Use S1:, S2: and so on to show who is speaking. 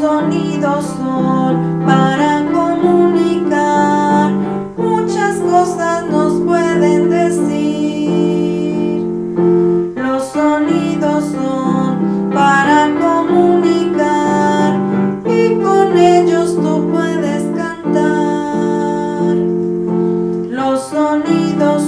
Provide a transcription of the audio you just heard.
S1: sonidos son para comunicar. Muchas cosas nos pueden decir. Los sonidos son para comunicar y con ellos tú puedes cantar. Los sonidos